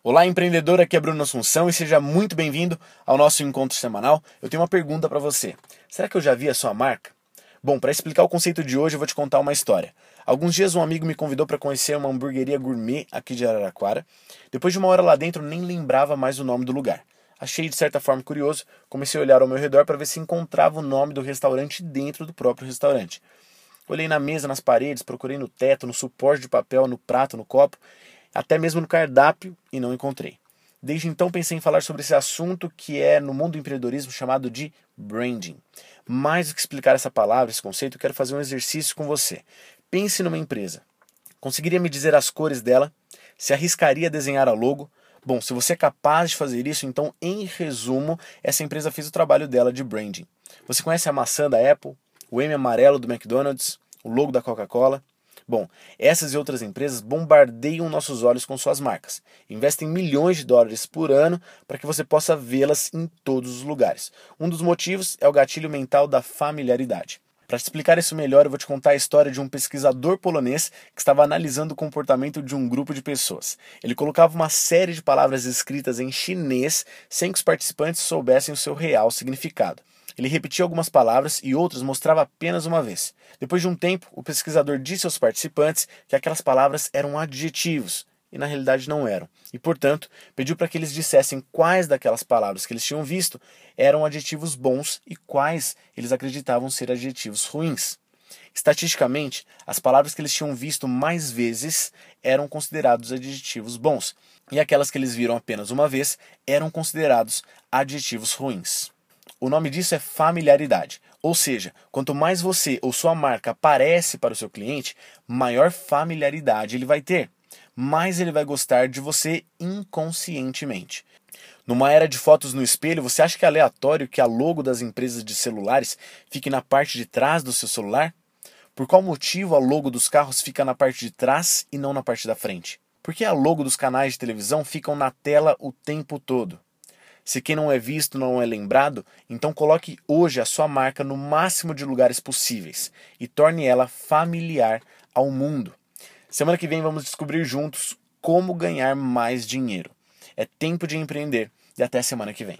Olá, empreendedor, aqui é Bruno Assunção e seja muito bem-vindo ao nosso encontro semanal. Eu tenho uma pergunta para você. Será que eu já vi a sua marca? Bom, para explicar o conceito de hoje, eu vou te contar uma história. Alguns dias um amigo me convidou para conhecer uma hamburgueria gourmet aqui de Araraquara. Depois de uma hora lá dentro, nem lembrava mais o nome do lugar. Achei de certa forma curioso, comecei a olhar ao meu redor para ver se encontrava o nome do restaurante dentro do próprio restaurante. Olhei na mesa, nas paredes, procurei no teto, no suporte de papel, no prato, no copo até mesmo no cardápio, e não encontrei. Desde então pensei em falar sobre esse assunto que é no mundo do empreendedorismo chamado de branding. Mais do que explicar essa palavra, esse conceito, quero fazer um exercício com você. Pense numa empresa. Conseguiria me dizer as cores dela? Se arriscaria a desenhar a logo? Bom, se você é capaz de fazer isso, então, em resumo, essa empresa fez o trabalho dela de branding. Você conhece a maçã da Apple, o M amarelo do McDonald's, o logo da Coca-Cola? Bom, essas e outras empresas bombardeiam nossos olhos com suas marcas. Investem milhões de dólares por ano para que você possa vê-las em todos os lugares. Um dos motivos é o gatilho mental da familiaridade. Para te explicar isso melhor, eu vou te contar a história de um pesquisador polonês que estava analisando o comportamento de um grupo de pessoas. Ele colocava uma série de palavras escritas em chinês sem que os participantes soubessem o seu real significado. Ele repetia algumas palavras e outras mostrava apenas uma vez. Depois de um tempo, o pesquisador disse aos participantes que aquelas palavras eram adjetivos e na realidade não eram. E, portanto, pediu para que eles dissessem quais daquelas palavras que eles tinham visto eram adjetivos bons e quais eles acreditavam ser adjetivos ruins. Estatisticamente, as palavras que eles tinham visto mais vezes eram considerados adjetivos bons, e aquelas que eles viram apenas uma vez eram considerados adjetivos ruins. O nome disso é familiaridade. Ou seja, quanto mais você ou sua marca aparece para o seu cliente, maior familiaridade ele vai ter. Mais ele vai gostar de você inconscientemente. Numa era de fotos no espelho, você acha que é aleatório que a logo das empresas de celulares fique na parte de trás do seu celular? Por qual motivo a logo dos carros fica na parte de trás e não na parte da frente? Por que a logo dos canais de televisão ficam na tela o tempo todo? Se quem não é visto não é lembrado, então coloque hoje a sua marca no máximo de lugares possíveis e torne ela familiar ao mundo. Semana que vem vamos descobrir juntos como ganhar mais dinheiro. É tempo de empreender e até semana que vem.